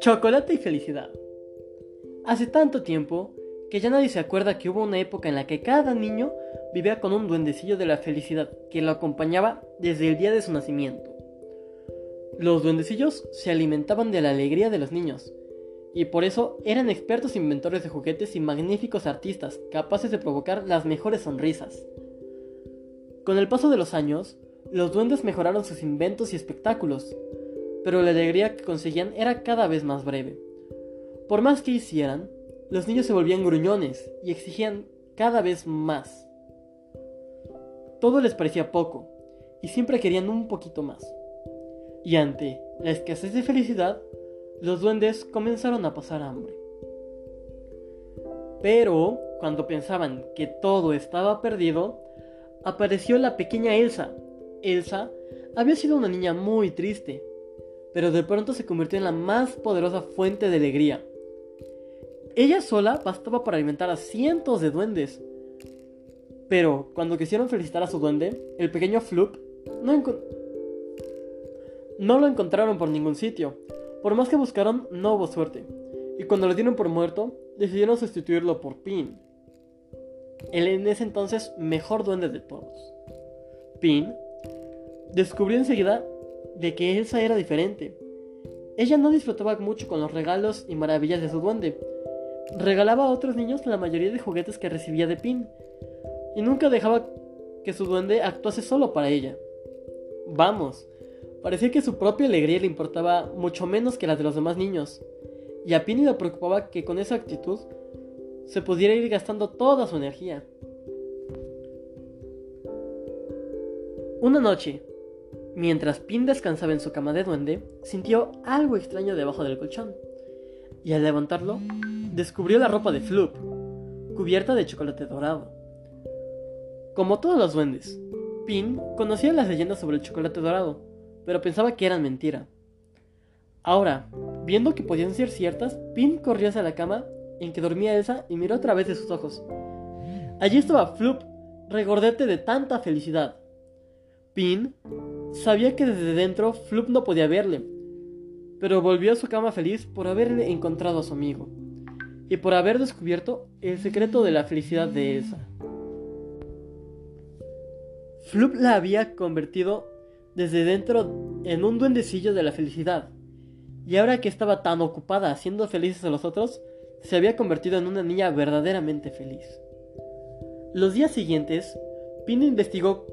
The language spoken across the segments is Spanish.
Chocolate y felicidad. Hace tanto tiempo que ya nadie se acuerda que hubo una época en la que cada niño vivía con un duendecillo de la felicidad que lo acompañaba desde el día de su nacimiento. Los duendecillos se alimentaban de la alegría de los niños, y por eso eran expertos inventores de juguetes y magníficos artistas capaces de provocar las mejores sonrisas. Con el paso de los años, los duendes mejoraron sus inventos y espectáculos, pero la alegría que conseguían era cada vez más breve. Por más que hicieran, los niños se volvían gruñones y exigían cada vez más. Todo les parecía poco, y siempre querían un poquito más. Y ante la escasez de felicidad, los duendes comenzaron a pasar hambre. Pero, cuando pensaban que todo estaba perdido, apareció la pequeña Elsa. Elsa había sido una niña muy triste, pero de pronto se convirtió en la más poderosa fuente de alegría. Ella sola bastaba para alimentar a cientos de duendes. Pero cuando quisieron felicitar a su duende, el pequeño Floop no, no lo encontraron por ningún sitio. Por más que buscaron, no hubo suerte. Y cuando lo dieron por muerto, decidieron sustituirlo por Pin. El en ese entonces mejor duende de todos. Pin descubrió enseguida de que Elsa era diferente. Ella no disfrutaba mucho con los regalos y maravillas de su duende. Regalaba a otros niños la mayoría de juguetes que recibía de Pin, y nunca dejaba que su duende actuase solo para ella. Vamos, parecía que su propia alegría le importaba mucho menos que la de los demás niños, y a Pin le preocupaba que con esa actitud se pudiera ir gastando toda su energía. Una noche, Mientras Pin descansaba en su cama de duende, sintió algo extraño debajo del colchón. Y al levantarlo, descubrió la ropa de Floop, cubierta de chocolate dorado. Como todos los duendes, Pin conocía las leyendas sobre el chocolate dorado, pero pensaba que eran mentira. Ahora, viendo que podían ser ciertas, Pin corrió hacia la cama en que dormía Elsa y miró a través de sus ojos. Allí estaba Floop, regordete de tanta felicidad. Pin sabía que desde dentro Floop no podía verle, pero volvió a su cama feliz por haberle encontrado a su amigo y por haber descubierto el secreto de la felicidad de Elsa. Floop la había convertido desde dentro en un duendecillo de la felicidad, y ahora que estaba tan ocupada haciendo felices a los otros, se había convertido en una niña verdaderamente feliz. Los días siguientes, Pin investigó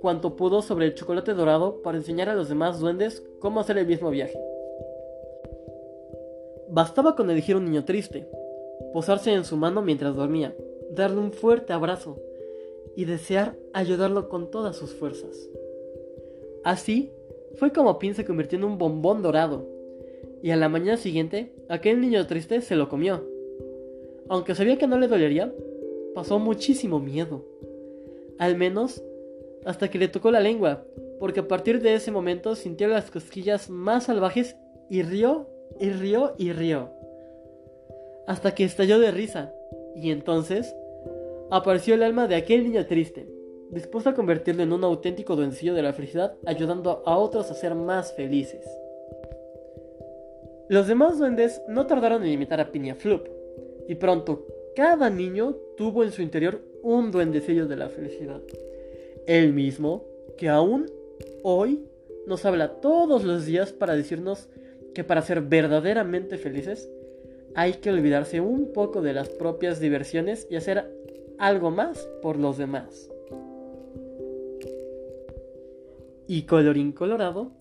cuanto pudo sobre el chocolate dorado para enseñar a los demás duendes cómo hacer el mismo viaje. Bastaba con elegir un niño triste, posarse en su mano mientras dormía, darle un fuerte abrazo y desear ayudarlo con todas sus fuerzas. Así fue como Pin se convirtió en un bombón dorado, y a la mañana siguiente aquel niño triste se lo comió. Aunque sabía que no le dolería, pasó muchísimo miedo. Al menos hasta que le tocó la lengua, porque a partir de ese momento sintió las cosquillas más salvajes y rió y rió y rió. Hasta que estalló de risa, y entonces apareció el alma de aquel niño triste, dispuesto a convertirlo en un auténtico duendecillo de la felicidad, ayudando a otros a ser más felices. Los demás duendes no tardaron en imitar a Pinia Floop, y pronto cada niño tuvo en su interior un duendecillo de la felicidad. Él mismo, que aún hoy nos habla todos los días para decirnos que para ser verdaderamente felices hay que olvidarse un poco de las propias diversiones y hacer algo más por los demás. Y colorín colorado,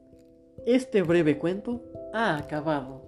este breve cuento ha acabado.